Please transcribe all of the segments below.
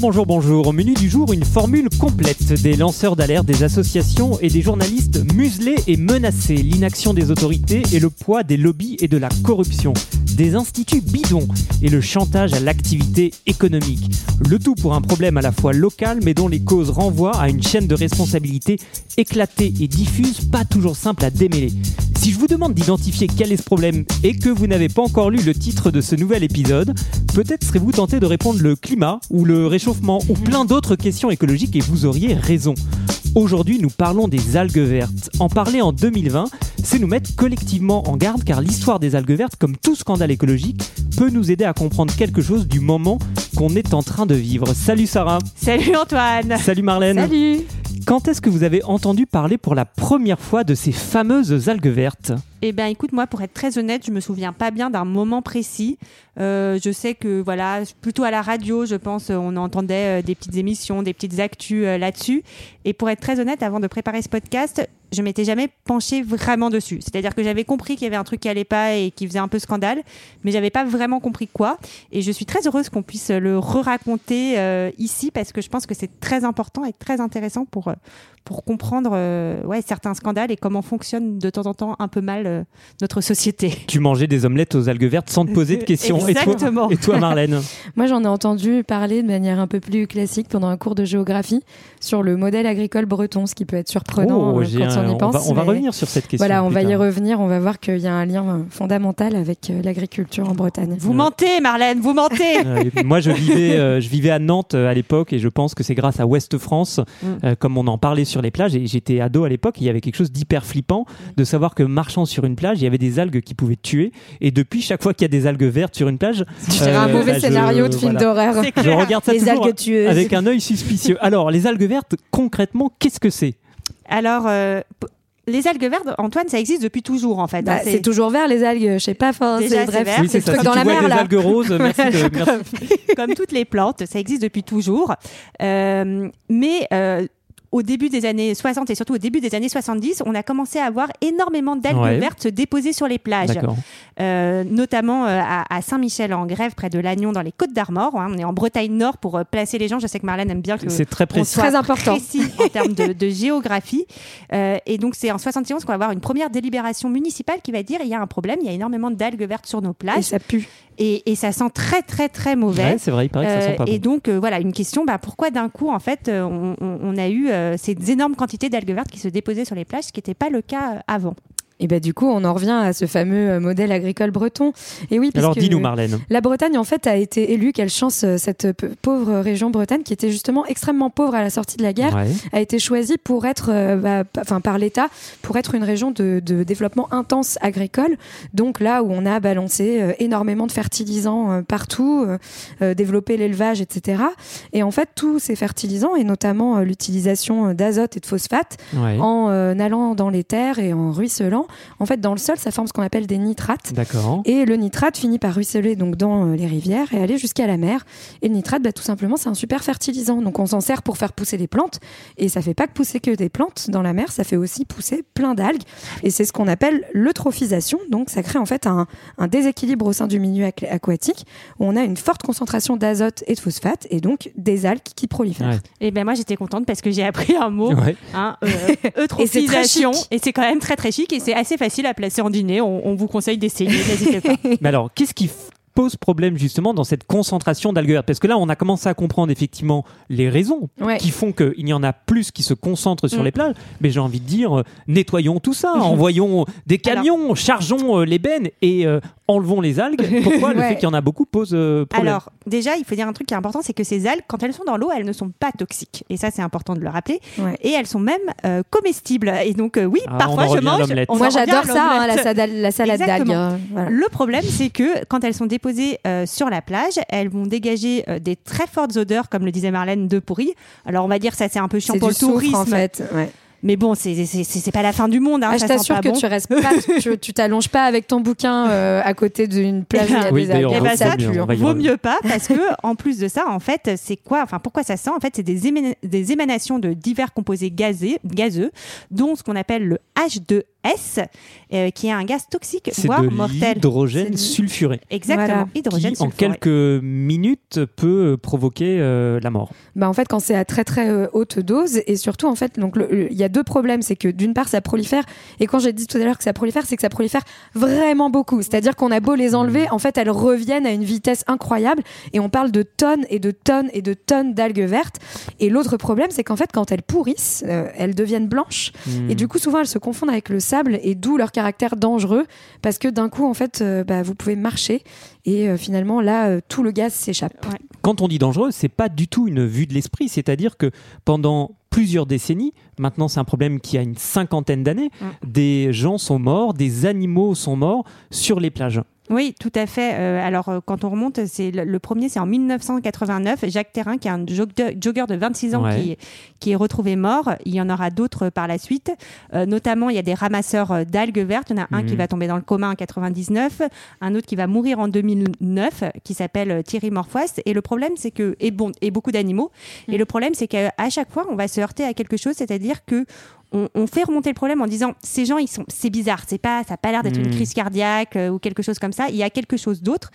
Bonjour, bonjour. Au menu du jour, une formule complète. Des lanceurs d'alerte, des associations et des journalistes muselés et menacés, l'inaction des autorités et le poids des lobbies et de la corruption, des instituts bidons et le chantage à l'activité économique. Le tout pour un problème à la fois local mais dont les causes renvoient à une chaîne de responsabilité éclatée et diffuse, pas toujours simple à démêler. Si je vous demande d'identifier quel est ce problème et que vous n'avez pas encore lu le titre de ce nouvel épisode, peut-être serez-vous tenté de répondre le climat ou le réchauffement ou plein d'autres questions écologiques et vous auriez raison. Aujourd'hui, nous parlons des algues vertes. En parler en 2020, c'est nous mettre collectivement en garde car l'histoire des algues vertes, comme tout scandale écologique, peut nous aider à comprendre quelque chose du moment qu'on est en train de vivre. Salut Sarah. Salut Antoine. Salut Marlène. Salut. Quand est-ce que vous avez entendu parler pour la première fois de ces fameuses algues vertes eh bien, écoute, moi, pour être très honnête, je me souviens pas bien d'un moment précis. Euh, je sais que, voilà, plutôt à la radio, je pense, on entendait euh, des petites émissions, des petites actus euh, là-dessus. Et pour être très honnête, avant de préparer ce podcast, je m'étais jamais penchée vraiment dessus. C'est-à-dire que j'avais compris qu'il y avait un truc qui allait pas et qui faisait un peu scandale, mais j'avais pas vraiment compris quoi. Et je suis très heureuse qu'on puisse le re-raconter euh, ici parce que je pense que c'est très important et très intéressant pour euh, pour comprendre euh, ouais certains scandales et comment fonctionne de temps en temps un peu mal euh, notre société. Tu mangeais des omelettes aux algues vertes sans te poser de questions. Exactement. Et toi, et toi Marlène Moi, j'en ai entendu parler de manière un peu plus classique pendant un cours de géographie sur le modèle agricole breton, ce qui peut être surprenant Oh, euh, un- on y pense. va, on va mais revenir sur cette question. Voilà, on va y revenir. On va voir qu'il y a un lien euh, fondamental avec euh, l'agriculture en Bretagne. Vous mentez, Marlène, vous mentez. Euh, moi, je vivais, euh, je vivais à Nantes euh, à l'époque et je pense que c'est grâce à Ouest France, Mm. euh, comme on en parlait sur les plages. Et j'étais ado à l'époque, il y avait quelque chose d'hyper flippant de savoir que marchant sur une plage, il y avait des algues qui pouvaient tuer. Et depuis, chaque fois qu'il y a des algues vertes sur une plage, Je dirais un euh, mauvais bah, je- scénario de film voilà. d'horreur. C'est Je regarde ça Les toujours algues tueuses. avec un œil suspicieux. Alors, les algues vertes, concrètement, qu'est-ce que c'est? Alors, euh, les algues vertes, Antoine, ça existe depuis toujours en fait. Bah, hein. c'est toujours vert les algues, je sais pas. Enfin, Déjà, c'est bref, vert. Oui, c'est truc dans la mer des là. algues roses, merci de- merci. comme toutes les plantes, ça existe depuis toujours. Euh, mais euh, au début des années 60 et surtout au début des années 70, on a commencé à avoir énormément d'algues Ouais. vertes se déposer sur les plages, D'accord. Euh, notamment euh, à, à Saint-Michel-en-Grève, près de Lannion, dans les Côtes d'Armor. hein. On est en Bretagne Nord pour euh, placer les gens. Je sais que Marlène aime bien que C'est très on précis. soit Très important. précis en termes de, de géographie. Euh, et donc, c'est en 71 qu'on va avoir une première délibération municipale qui va dire il y a un problème, il y a énormément d'algues vertes sur nos Et plages ça pue. et, et ça sent très, très, très mauvais. Ouais, c'est vrai, il paraît que ça sent pas et donc euh, voilà une question bah, pourquoi d'un coup en fait on, on- on a eu euh, ces énormes quantités d'algues vertes qui se déposaient sur les plages ce qui n'était pas le cas euh, avant Et bah du coup, on en revient à ce fameux euh, modèle agricole breton. Et oui, Alors, dis-nous, Marlène. La Bretagne, en fait, a été élue, quelle chance, euh, cette p- pauvre région Bretagne, qui était justement extrêmement pauvre à la sortie de la guerre, Ouais. a été choisie pour être, euh, bah, enfin, par l'État, pour être une région de, de développement intense agricole. Donc là où on a balancé euh, énormément de fertilisants euh, partout, euh, euh, développé l'élevage, etc. Et en fait, tous ces fertilisants, et notamment euh, l'utilisation euh, d'azote et de phosphate, Ouais. en euh, allant dans les terres et en ruisselant, en fait, dans le sol, ça forme ce qu'on appelle des nitrates. D'accord. Et le nitrate finit par ruisseler donc dans euh, les rivières et aller jusqu'à la mer. Et le nitrate, bah, tout simplement, c'est un super fertilisant. Donc on s'en sert pour faire pousser les plantes. Et ça fait pas que pousser que des plantes dans la mer, ça fait aussi pousser plein d'algues. Et c'est ce qu'on appelle l'eutrophisation. Donc ça crée en fait un, un déséquilibre au sein du milieu aqu- aquatique où on a une forte concentration d'azote et de phosphate et donc des algues qui prolifèrent. Ouais. et ben moi j'étais contente parce que j'ai appris un mot Ouais. hein, euh, eutrophisation Et c'est très chic. et c'est quand même très très chic et c'est assez facile à placer en dîner on, on vous conseille d'essayer n'hésitez pas Mais alors, qu'est-ce qui pose problème justement dans cette concentration d'algues Parce que là, on a commencé à comprendre effectivement les raisons Ouais. qui font qu'il y en a plus qui se concentrent sur Mm. les plages. Mais j'ai envie de dire, euh, nettoyons tout ça, envoyons des camions, chargeons euh, les bennes et euh, enlevons les algues. Pourquoi le Ouais. fait qu'il y en a beaucoup pose euh, problème Alors, déjà, il faut dire un truc qui est important, c'est que ces algues, quand elles sont dans l'eau, elles ne sont pas toxiques. Et ça, c'est important de le rappeler. Ouais. Et elles sont même euh, comestibles. Et donc, euh, oui, Ah, parfois, je mange. on Moi j'adore ça, hein, la, salade, la salade d'algues. Voilà. Le problème, c'est que quand elles sont déposées euh, sur la plage, elles vont dégager euh, des très fortes odeurs, comme le disait Marlène, de pourri. Alors, on va dire ça, c'est un peu chiant pour le tourisme. en fait. Ouais. Mais bon, c'est c'est- c'est c'est pas la fin du monde. Hein, Ah, je t'assure que bon. tu restes pas, tu- tu t'allonges pas avec ton bouquin euh, à côté d'une plage où il y a Oui, des algues. Eh ben, Ça Vaut mieux pas parce que en plus de ça, en fait, c'est quoi Enfin, pourquoi ça sent? En fait, c'est des, émana- des émanations de divers composés gazés, gazeux, dont ce qu'on appelle le H2S, euh, qui est un gaz toxique, voire de mortel. l'hydrogène C'est- sulfuré Exactement, Voilà. hydrogène qui, en sulfuré. quelques minutes, peut provoquer euh, la mort. Bah en fait quand c'est à très très euh, haute dose et surtout en fait il y a deux problèmes c'est que d'une part ça prolifère et quand j'ai dit tout à l'heure que ça prolifère c'est que ça prolifère vraiment beaucoup c'est-à-dire qu'on a beau les enlever en fait elles reviennent à une vitesse incroyable et on parle de tonnes et de tonnes et de tonnes d'algues vertes et l'autre problème c'est qu'en fait quand elles pourrissent euh, elles deviennent blanches Hmm. et du coup souvent elles se confondent avec le sable et d'où leur caractère dangereux parce que d'un coup en fait euh, bah, vous pouvez marcher et euh, finalement là euh, tout le gaz s'échappe Quand on dit dangereux, c'est pas du tout une vue de l'esprit. C'est-à-dire que pendant plusieurs décennies, maintenant c'est un problème qui a une cinquantaine d'années, des gens sont morts, des animaux sont morts sur les plages. Oui, tout à fait. Euh, alors, euh, quand on remonte, c'est le, le premier, c'est en 1989. Jacques Terrin, qui est un jogger, jogger de 26 ans, Ouais. qui, qui est retrouvé mort. Il y en aura d'autres par la suite. Euh, notamment, il y a des ramasseurs euh, d'algues vertes. Il y en a un Mhm. qui va tomber dans le coma en 99, un autre qui va mourir en 2009, qui s'appelle euh, Thierry Morfois. Et le problème, c'est que et bon, et beaucoup d'animaux. Et le problème, c'est qu'à chaque fois, on va se heurter à quelque chose, c'est-à-dire que on, on fait remonter le problème en disant ces gens ils sont c'est bizarre c'est pas ça a pas l'air d'être une crise cardiaque euh, ou quelque chose comme ça. Il y a quelque chose d'autre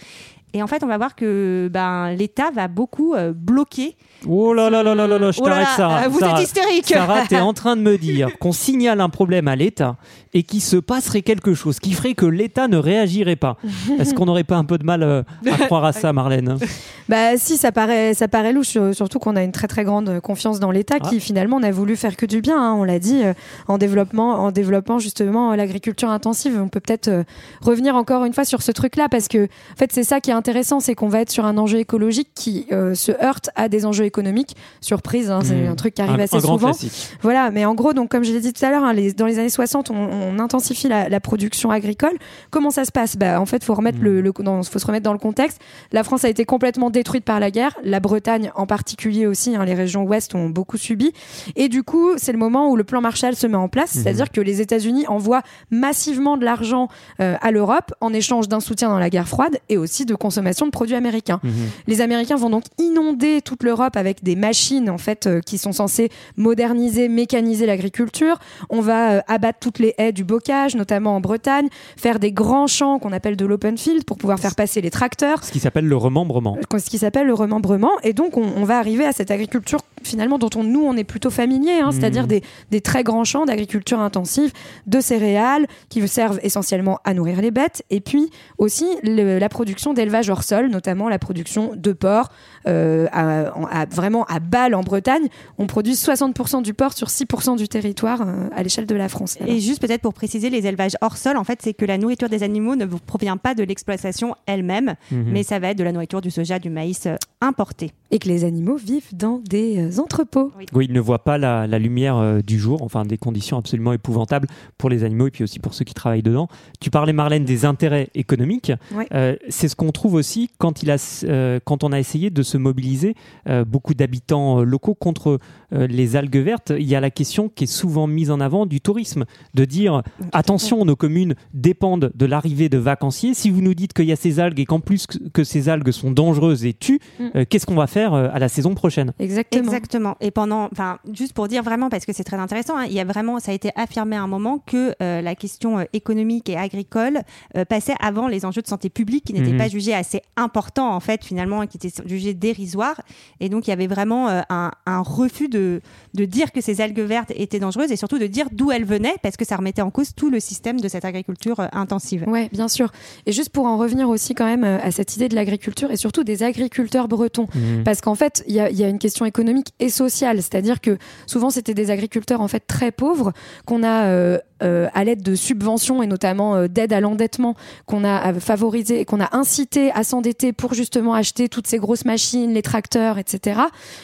et en fait on va voir que ben l'État va beaucoup euh, bloquer Oh là là là là là là, je Oh là t'arrête Sarah. euh, vous Sarah, êtes hystérique Sarah, t'es en train de me dire qu'on signale un problème à l'État et qu'il se passerait quelque chose qui ferait que l'État ne réagirait pas. Est-ce qu'on n'aurait pas un peu de mal euh, à croire à ça, Marlène? Bah si, ça paraît, ça paraît louche, euh, surtout qu'on a une très très grande confiance dans l'État Ah. qui finalement n'a voulu faire que du bien. hein, on l'a dit euh, en développement, en développant justement euh, l'agriculture intensive. On peut peut-être euh, revenir encore une fois sur ce truc-là parce que en fait c'est ça qui est intéressant, c'est qu'on va être sur un enjeu écologique qui euh, se heurte à des enjeux économiques. Surprise, hein, c'est Mmh. un truc qui arrive un, assez un souvent. classique. Voilà, mais en gros, donc comme je l'ai dit tout à l'heure, hein, les- dans les années 60, on, on intensifie la, la production agricole. Comment ça se passe? Bah, En fait, faut remettre Mm. le, le- dans- faut se remettre dans le contexte. La France a été complètement détruite par la guerre, la Bretagne en particulier aussi. hein, les régions ouest ont beaucoup subi, et du coup, c'est le moment où le plan Marshall se met en place, Mhm. c'est-à-dire que les États-Unis envoient massivement de l'argent euh, à l'Europe en échange d'un soutien dans la guerre froide et aussi de consommation de produits américains. Mhm. Les Américains vont donc inonder toute l'Europe avec des machines en fait euh, qui sont censées moderniser, mécaniser l'agriculture. On va euh, abattre toutes les haies du bocage, notamment en Bretagne, faire des grands champs qu'on appelle de l'open field pour pouvoir faire passer les tracteurs Ce qui s'appelle le remembrement. ce qui s'appelle le remembrement. Et donc, on, on va arriver à cette agriculture finalement dont on, nous, on est plutôt familier, hein, c'est-à-dire des, des très grands champs d'agriculture intensive, de céréales qui servent essentiellement à nourrir les bêtes, et puis aussi le- la production d'élevage hors sol, notamment la production de porc. euh, à- en- à- vraiment à Bâle en Bretagne, on produit 60% du porc sur 6% du territoire euh, à l'échelle de la France. Et juste peut-être pour préciser, les élevages hors sol, en fait, c'est que la nourriture des animaux ne provient pas de l'exploitation elle-même, Mhm. mais ça va être de la nourriture du soja, du maïs euh, importé. Et que les animaux vivent dans des euh, entrepôts. Oui, ils ne voient pas la, la lumière euh, du jour, enfin des conditions absolument épouvantables pour les animaux et puis aussi pour ceux qui travaillent dedans. Tu parlais, Marlène, des intérêts économiques. Ouais. Euh, c'est ce qu'on trouve aussi quand, il a, euh, quand on a essayé de se mobiliser, euh, beaucoup d'habitants euh, locaux contre euh, les algues vertes. Il y a la question qui est souvent mise en avant du tourisme, de dire attention, nos communes dépendent de l'arrivée de vacanciers. Si vous nous dites qu'il y a ces algues et qu'en plus que, que ces algues sont dangereuses et tuent, Mm. euh, qu'est-ce qu'on va faire? Euh, à la saison prochaine Exactement. Exactement. Et pendant, enfin, juste pour dire vraiment, parce que c'est très intéressant, hein, il y a vraiment, ça a été affirmé à un moment que euh, la question euh, économique et agricole euh, passait avant les enjeux de santé publique qui n'étaient Mhm. pas jugés assez importants, en fait, finalement, et qui étaient jugés dérisoires. Et donc, il y avait vraiment euh, un, un refus de, de dire que ces algues vertes étaient dangereuses et surtout de dire d'où elles venaient, parce que ça remettait en cause tout le système de cette agriculture euh, intensive. Ouais, bien sûr. Et juste pour en revenir aussi quand même à cette idée de l'agriculture et surtout des agriculteurs bretons. Mhm. Parce qu'en fait, il y a, une question économique et sociale. C'est-à-dire que souvent, c'était des agriculteurs en fait très pauvres qu'on a euh, euh, à l'aide de subventions et notamment euh, d'aide à l'endettement qu'on a euh, favorisé et qu'on a incité à s'endetter pour justement acheter toutes ces grosses machines, les tracteurs, etc.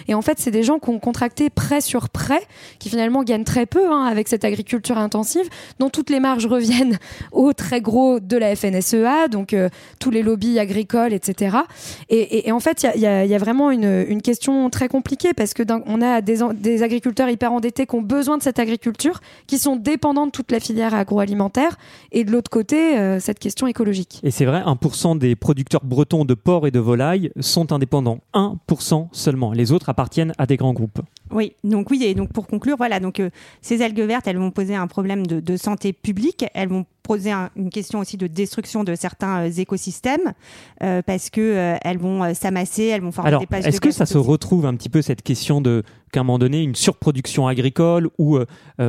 Et en fait, c'est des gens qui ont contracté prêt sur prêt, qui finalement gagnent très peu hein, avec cette agriculture intensive, dont toutes les marges reviennent aux très gros de la FNSEA, donc tous les lobbies agricoles, etc. Et, en fait, il y a, vraiment une, question très compliquée parce que on a des, des agriculteurs hyper endettés qui ont besoin de cette agriculture, qui sont dépendants de toute la filière agroalimentaire, et de l'autre côté, euh, cette question écologique. Et c'est vrai, 1% des producteurs bretons de porc et de volailles sont indépendants. 1% seulement. Les autres appartiennent à des grands groupes. Oui, donc oui, et donc pour conclure, voilà, donc euh, ces algues vertes, elles vont poser un problème de, de santé publique, elles vont poser une question aussi de destruction de certains euh, écosystèmes euh, parce que euh, elles vont s'amasser, elles vont former des plages Est-ce que ça se retrouve un petit peu cette question de qu'à un moment donné, une surproduction agricole ou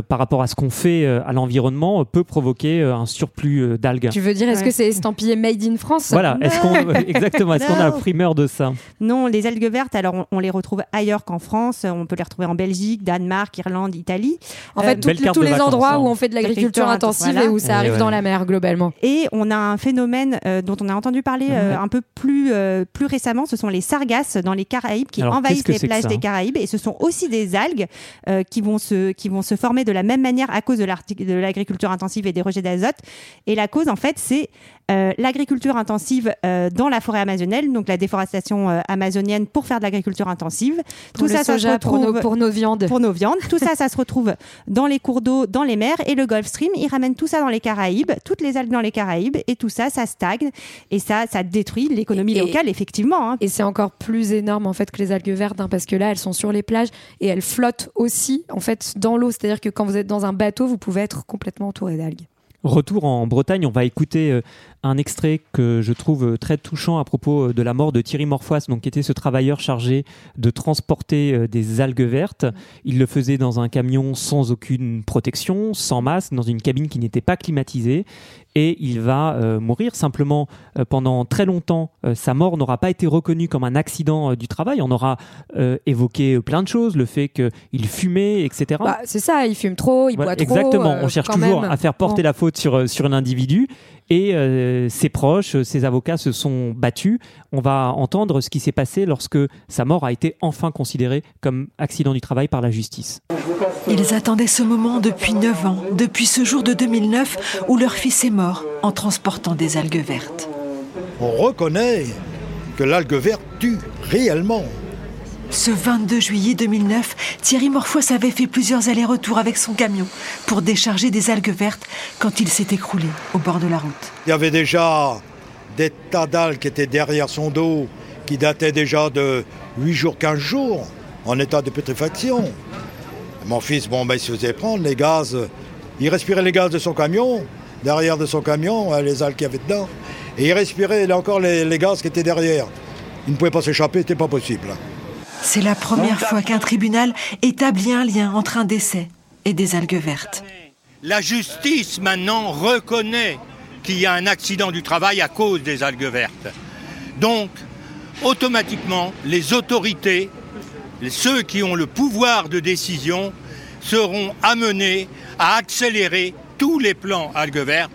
par rapport à ce qu'on fait à l'environnement peut provoquer un surplus d'algues? Tu veux dire, est-ce que c'est estampillé Made in France? Voilà, est-ce qu'on exactement, est-ce qu'on a la primeur de ça? Non, les algues vertes, alors on, les retrouve ailleurs qu'en France. On peut les retrouver en Belgique, Danemark, Irlande, Italie. En fait, tous les endroits où on fait de l'agriculture intensive et où ça arrive dans la mer globalement. Et on a un phénomène euh, dont on a entendu parler euh, un peu plus, euh, plus récemment, ce sont les sargasses dans les Caraïbes qui envahissent les plages des Caraïbes et ce sont aussi des algues qui, vont se, qui vont se former de la même manière à cause de l'agriculture intensive et des rejets d'azote. Et la cause, en fait, c'est euh, l'agriculture intensive euh, dans la forêt amazonienne, donc la déforestation euh, amazonienne pour faire de l'agriculture intensive. Tout ça, ça se retrouve pour nos, viandes. Pour nos viandes. tout ça, ça se retrouve dans les cours d'eau, dans les mers et le Gulf Stream. Il ramène tout ça dans les Caraïbes, toutes les algues dans les Caraïbes et tout ça, ça stagne et ça, ça détruit l'économie locale, effectivement. Hein. Et c'est encore plus énorme en fait que les algues vertes, hein, parce que là, elles sont sur les plages et elles flottent aussi en fait dans l'eau. C'est-à-dire que quand vous êtes dans un bateau, vous pouvez être complètement entouré d'algues. Retour en Bretagne, on va écouter un extrait que je trouve très touchant à propos de la mort de Thierry Morfois, donc qui était ce travailleur chargé de transporter euh, des algues vertes. Il le faisait dans un camion sans aucune protection, sans masque, dans une cabine qui n'était pas climatisée, et il va euh, mourir simplement euh, pendant très longtemps. sa mort n'aura pas été reconnue comme un accident du travail. On aura évoqué plein de choses, le fait qu'il fumait, etc. Bah, c'est ça, il fume trop, il boit trop. Exactement, on cherche toujours à faire porter la faute sur, sur un individu. Et euh, ses proches, ses avocats se sont battus. On va entendre ce qui s'est passé lorsque sa mort a été enfin considérée comme accident du travail par la justice. Ils attendaient ce moment depuis 9 ans, depuis ce jour de 2009 où leur fils est mort en transportant des algues vertes. On reconnaît que l'algue verte tue réellement. Ce 22 juillet 2009, Thierry Morfois avait fait plusieurs allers-retours avec son camion pour décharger des algues vertes quand il s'est écroulé au bord de la route. Il y avait déjà des tas d'algues qui étaient derrière son dos, qui dataient déjà de 8 jours, 15 jours, en état de putréfaction. Mon fils, bon, ben, il se faisait prendre les gaz. Il respirait les gaz de son camion, derrière de son camion, hein, les algues qu'il y avait dedans. Et il respirait là encore les, gaz qui étaient derrière. Il ne pouvait pas s'échapper, c'était pas possible. C'est la première fois qu'un tribunal établit un lien entre un décès et des algues vertes. La justice maintenant reconnaît qu'il y a un accident du travail à cause des algues vertes. Donc, automatiquement, les autorités, ceux qui ont le pouvoir de décision, seront amenés à accélérer tous les plans algues vertes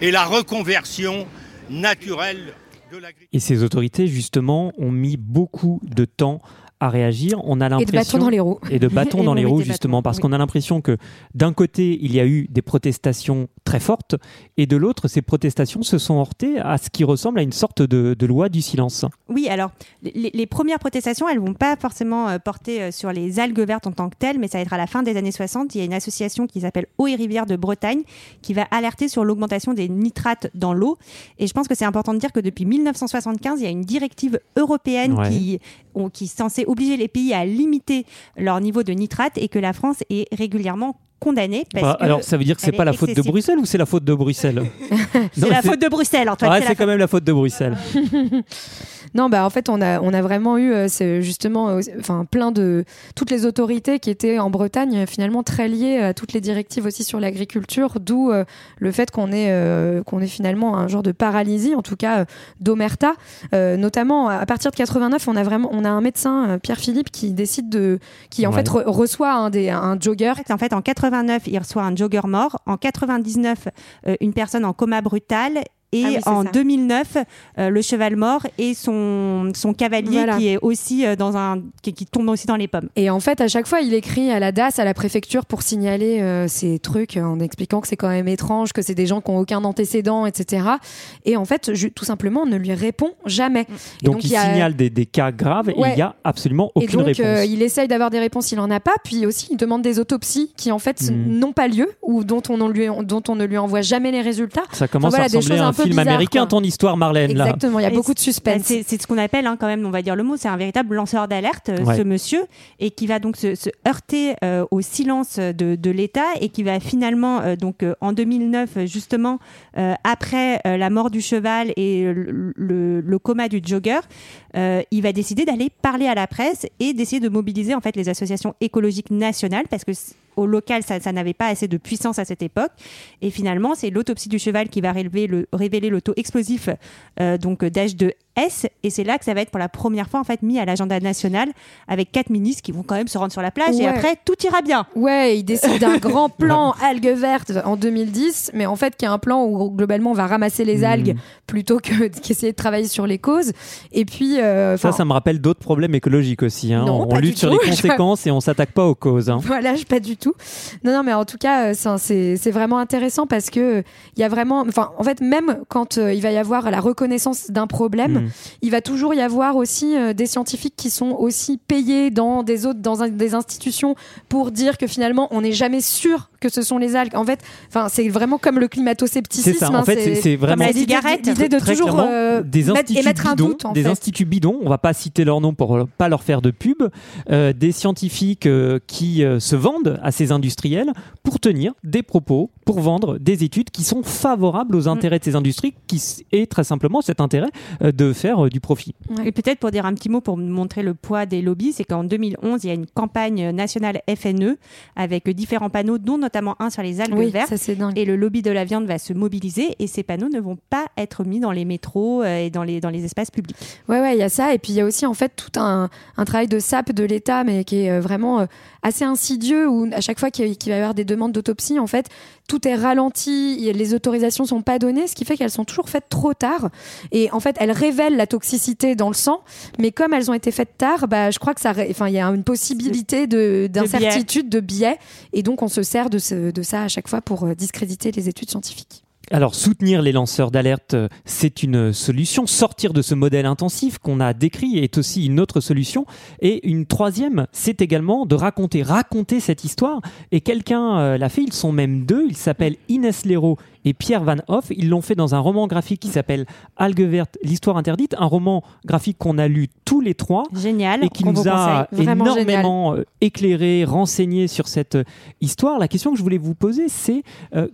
et la reconversion naturelle de l'agriculture. Et ces autorités, justement, ont mis beaucoup de temps à réagir. On a l'impression et de bâtons dans les roues. Et de bâtons dans les roues justement parce qu'on a l'impression que d'un côté il y a eu des protestations très fortes et de l'autre ces protestations se sont heurtées à ce qui ressemble à une sorte de, loi du silence. Oui, alors les, premières protestations elles vont pas forcément euh, porter euh, sur les algues vertes en tant que telles, mais ça va être à la fin des années 60. Il y a une association qui s'appelle Eau et Rivière de Bretagne qui va alerter sur l'augmentation des nitrates dans l'eau. Et je pense que c'est important de dire que depuis 1975 il y a une directive européenne qui qui est censée obliger les pays à limiter leur niveau de nitrate et que la France est régulièrement condamnée. Bah, alors, ça veut dire que c'est pas la faute de Bruxelles ou c'est la faute de Bruxelles C'est la faute de Bruxelles, Antoine. c'est quand même la faute de Bruxelles. Non, bah en fait, on a, on a vraiment eu euh, c'est justement euh, enfin, plein de. toutes les autorités qui étaient en Bretagne, euh, finalement très liées à toutes les directives aussi sur l'agriculture, d'où euh, le fait qu'on ait, euh, qu'on ait finalement un genre de paralysie, en tout cas euh, d'omerta. Euh, notamment, à partir de 89, on a vraiment on a un médecin, euh, Pierre Philippe, qui décide de. qui en Ouais. fait re- reçoit un, des, un jogger. En fait, en 89, il reçoit un jogger mort. En 99, euh, une personne en coma brutal. Et Ah oui, en ça. 2009, euh, le cheval mort et son, son cavalier Voilà. qui est aussi euh, dans un qui, qui tombe aussi dans les pommes. Et en fait, à chaque fois, il écrit à la DAS, à la préfecture, pour signaler euh, ces trucs, en expliquant que c'est quand même étrange, que c'est des gens qui n'ont aucun antécédent, etc. Et en fait, je- tout simplement, on ne lui répond jamais. Et Donc, il, y a- signale des, des cas graves et il n'y a absolument Et aucune donc, réponse. euh, il essaye d'avoir des réponses, il en a pas. Puis aussi, il demande des autopsies qui, en fait, Mhm. n'ont pas lieu ou dont on, ne lui, dont on ne lui envoie jamais les résultats. Ça commence voilà, à des choses un peu film américain, quoi. ton histoire, Marlène. Là. Exactement, il y a Et beaucoup de Bah, suspense. C'est c'est ce qu'on appelle, hein, quand même, on va dire le mot, c'est un véritable lanceur d'alerte, euh, Ouais. ce monsieur, et qui va donc se, se heurter euh, au silence de, de l'État et qui va finalement, euh, donc euh, en 2009, euh, justement, euh, après euh, la mort du cheval et le, le- le coma du jogger, euh, il va décider d'aller parler à la presse et d'essayer de mobiliser en fait les associations écologiques nationales parce que au local, ça, n'avait pas assez de puissance à cette époque. Et finalement, c'est l'autopsie du cheval qui va révéler le, révéler le taux explosif euh, donc d'âge de S. Et c'est là que ça va être pour la première fois en fait mis à l'agenda national avec quatre ministres qui vont quand même se rendre sur la plage et après tout ira bien. Ouais, il décide d'un grand plan algues vertes en 2010, mais en fait, qui est un plan où globalement on va ramasser les Mhm. algues plutôt que qu'essayer de travailler sur les causes. Et puis, euh, Ça, ça me rappelle d'autres problèmes écologiques aussi. hein. Non, on lutte sur tout. les conséquences et on s'attaque pas aux causes. hein. Voilà, je- pas du tout. Non, non, mais en tout cas, euh, c'est vraiment intéressant parce que euh, il y a vraiment, enfin, en fait, même quand il va y avoir la reconnaissance d'un problème, Mm. il va toujours y avoir aussi euh, des scientifiques qui sont aussi payés dans des autres, dans un- des institutions pour dire que finalement, on n'est jamais sûr que ce sont les algues. En fait, enfin, c'est vraiment comme le climato-scepticisme. C'est ça. En hein, fait, c'est- c'est vraiment la cigarette. L'idée de Très toujours euh, des mettre- instituts émettre un bidons, doute. En des fait. instituts bidons, on va pas citer leur nom pour euh, pas leur faire de pub, euh, des scientifiques euh, qui euh, se vendent à ces industriels pour tenir des propos, pour vendre des études qui sont favorables aux intérêts de ces industries, qui est très simplement cet intérêt euh, de faire euh, du profit. Et peut-être pour dire un petit mot pour montrer le poids des lobbies, c'est qu'en 2011, il y a une campagne nationale FNE avec différents panneaux, dont notamment un sur les algues Oui, vertes. ça c'est dingue. Et le lobby de la viande va se mobiliser et ces panneaux ne vont pas être mis dans les métros euh, et dans les, dans les espaces publics. Ouais, ouais, il y a ça. Et puis il y a aussi en fait tout un, un travail de sape de l'État, mais qui est euh, vraiment euh, assez insidieux, où à chaque fois qu'il va y avoir des demandes d'autopsie, en fait, tout est ralenti, les autorisations sont pas données, ce qui fait qu'elles sont toujours faites trop tard. Et en fait, elles révèlent la toxicité dans le sang, mais comme elles ont été faites tard, bah, je crois que ça, enfin, il y a une possibilité de d'incertitude, de biais, et donc on se sert de, de ça à chaque fois pour euh, discréditer les études scientifiques. Alors, soutenir les lanceurs d'alerte, euh, c'est une solution. Sortir de ce modèle intensif qu'on a décrit est aussi une autre solution. Et une troisième, c'est également de raconter, raconter cette histoire. Et quelqu'un euh, l'a fait, ils sont même deux. Ils s'appellent Inès Léraud et Pierre Van Hoff. Ils l'ont fait dans un roman graphique qui s'appelle Algues vertes, l'histoire interdite. Un roman graphique qu'on a lu tous les trois Génial. et qui nous a énormément euh, éclairé, renseigné sur cette histoire. La question que je voulais vous poser, c'est euh,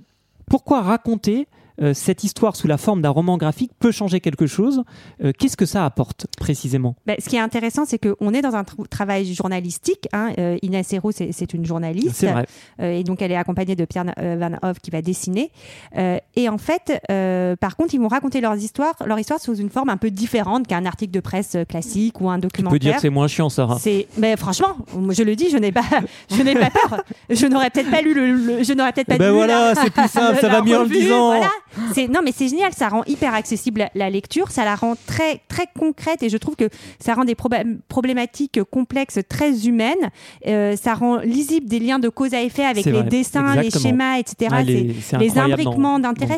pourquoi raconter cette histoire sous la forme d'un roman graphique peut changer quelque chose Euh, Qu'est-ce que ça apporte précisément? Bah, ce qui est intéressant, c'est qu'on est dans un tr- travail journalistique. Hein. Euh, Inès Hérault, c'est une journaliste. C'est vrai. Euh, et donc, elle est accompagnée de Pierre euh, Van Hoff qui va dessiner. Euh, et en fait, euh, par contre, ils vont raconter leurs histoires, leur histoire sous une forme un peu différente qu'un article de presse euh, classique ou un Tu peux documentaire. dire que c'est moins chiant, Sarah. C'est, mais franchement, moi, je le dis, je n'ai pas, je n'ai pas peur. Je n'aurais peut-être pas lu le, le- je n'aurais peut-être pas ben lu voilà, c'est plus simple, ça va mieux en le disant. Voilà. C'est, non, mais c'est génial, ça rend hyper accessible la, lecture, ça la rend très, très concrète et je trouve que ça rend des problématiques complexes très humaines. Euh, ça rend lisible des liens de cause à effet avec les vrai, dessins, les schémas, etc. Ah, les- les imbriquements d'intérêt,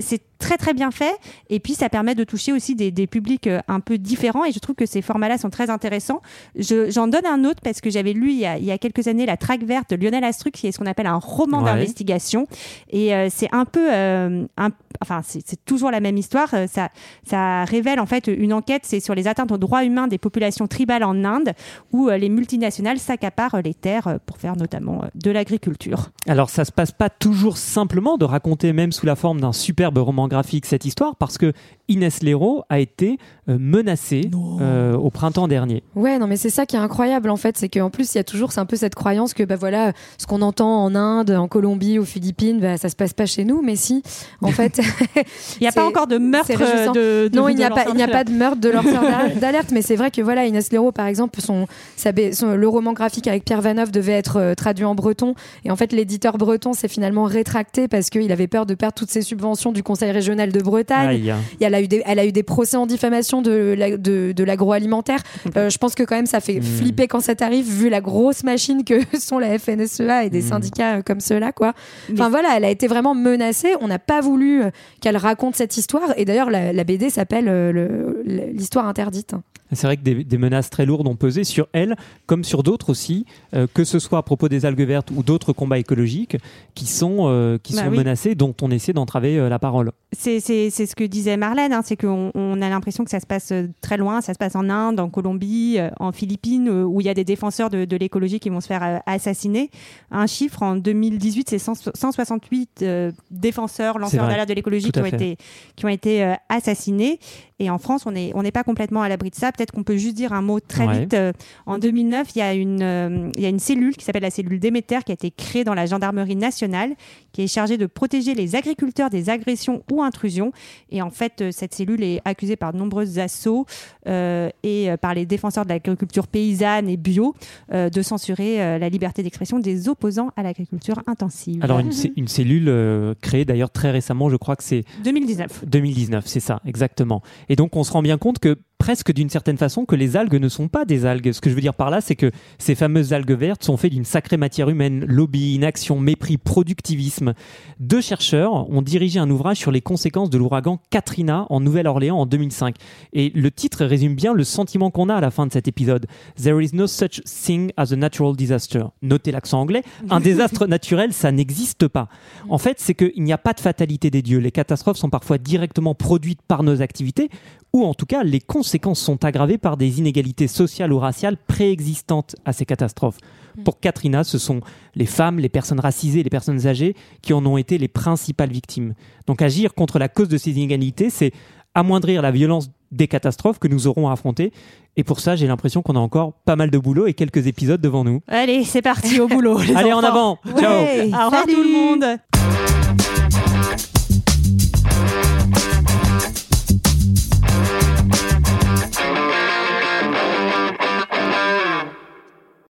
c'est très très bien fait. Et puis ça permet de toucher aussi des, des publics euh, un peu différents. Et je trouve que ces formats-là sont très intéressants. Je- j'en donne un autre parce que j'avais lu il y, a, il y a quelques années La Traque verte de Lionel Astruc, qui est ce qu'on appelle un roman Ouais. d'investigation. Et euh, c'est un peu, euh, un- enfin c'est toujours la même histoire. Ça, ça révèle en fait une enquête, c'est sur les atteintes aux droits humains des populations tribales en Inde, où les multinationales s'accaparent les terres pour faire notamment de l'agriculture. Alors ça se passe pas toujours simplement de raconter même sous la forme d'un superbe roman cette histoire parce que Inès Léraud a été euh, menacée euh, au printemps dernier. Ouais, non, mais c'est ça qui est incroyable en fait, c'est qu'en plus il y a toujours c'est un peu cette croyance que bah voilà, ce qu'on entend en Inde, en Colombie, aux Philippines, bah, ça se passe pas chez nous, mais si, en fait, il n'y a pas encore de meurtre de, de non, il n'y a pas, il n'y a pas de meurtre de lanceur d'al- d'alerte, mais c'est vrai que voilà, Inès Léraud, par exemple, son, sa bé- son- le roman graphique avec Pierre Vanov devait être euh, traduit en breton, et en fait, l'éditeur breton s'est finalement rétracté parce qu'il avait peur de perdre toutes ses subventions du Conseil régional de Bretagne. Aïe. Et Elle a eu des, elle a eu des procès en diffamation de, la- de, de l'agroalimentaire. Euh, je pense que quand même ça fait Mm. flipper quand ça t'arrive vu la grosse machine que sont la FNSEA et des Mm. syndicats euh, comme ceux-là, quoi. Enfin Mais- voilà, elle a été vraiment menacée. On n'a pas voulu euh, qu'elle raconte cette histoire. Et d'ailleurs, la, la BD s'appelle le- le- l'histoire interdite. C'est vrai que des, des menaces très lourdes ont pesé sur elle, comme sur d'autres aussi, euh, que ce soit à propos des algues vertes ou d'autres combats écologiques qui sont, euh, qui Bah sont oui. menacés, dont on essaie d'entraver euh, la parole. C'est c'est- c'est ce que disait Marlène, hein, c'est qu'on on a l'impression que ça se passe euh, très loin, ça se passe en Inde, en Colombie, euh, en Philippines, euh, où il y a des défenseurs de, de l'écologie qui vont se faire assassiner. Un chiffre, en 2018, c'est 100 168 euh, défenseurs, lanceurs d'alerte de l'écologie qui ont, été, qui ont été assassinés. Et en France, on n'est on n'est pas complètement à l'abri de ça. Peut-être qu'on peut juste dire un mot très Ouais. vite. Euh, En 2009, il y, a une, euh, il y a une cellule qui s'appelle la cellule Déméter qui a été créée dans la gendarmerie nationale, qui est chargée de protéger les agriculteurs des agressions ou intrusions. Et en fait, euh, cette cellule est accusée par de nombreux assauts euh, et par les défenseurs de l'agriculture paysanne et bio euh, de censurer euh, la liberté d'expression des opposants à l'agriculture intensive. Alors, une, cellule créée d'ailleurs très récemment, je crois que c'est 2019. 2019, c'est ça, exactement. Et donc, on se rend bien compte que presque d'une certaine façon que les algues ne sont pas des algues. Ce que je veux dire par là, c'est que ces fameuses algues vertes sont faites d'une sacrée matière humaine, lobby, inaction, mépris, productivisme. Deux chercheurs ont dirigé un ouvrage sur les conséquences de l'ouragan Katrina en Nouvelle-Orléans en 2005. Et le titre résume bien le sentiment qu'on a à la fin de cet épisode. There is no such thing as a natural disaster. Notez l'accent anglais. Un désastre naturel, ça n'existe pas. En fait, c'est qu'il n'y a pas de fatalité des dieux. Les catastrophes sont parfois directement produites par nos activités, ou en tout cas, les conséquences sont aggravées par des inégalités sociales ou raciales préexistantes à ces catastrophes. Pour Katrina, ce sont les femmes, les personnes racisées, les personnes âgées qui en ont été les principales victimes. Donc agir contre la cause de ces inégalités, c'est amoindrir la violence des catastrophes que nous aurons à affronter. Et pour ça, j'ai l'impression qu'on a encore pas mal de boulot et quelques épisodes devant nous. Allez, c'est parti au boulot. les Allez, en avant Ciao Ouais, Au revoir Salut. tout le monde.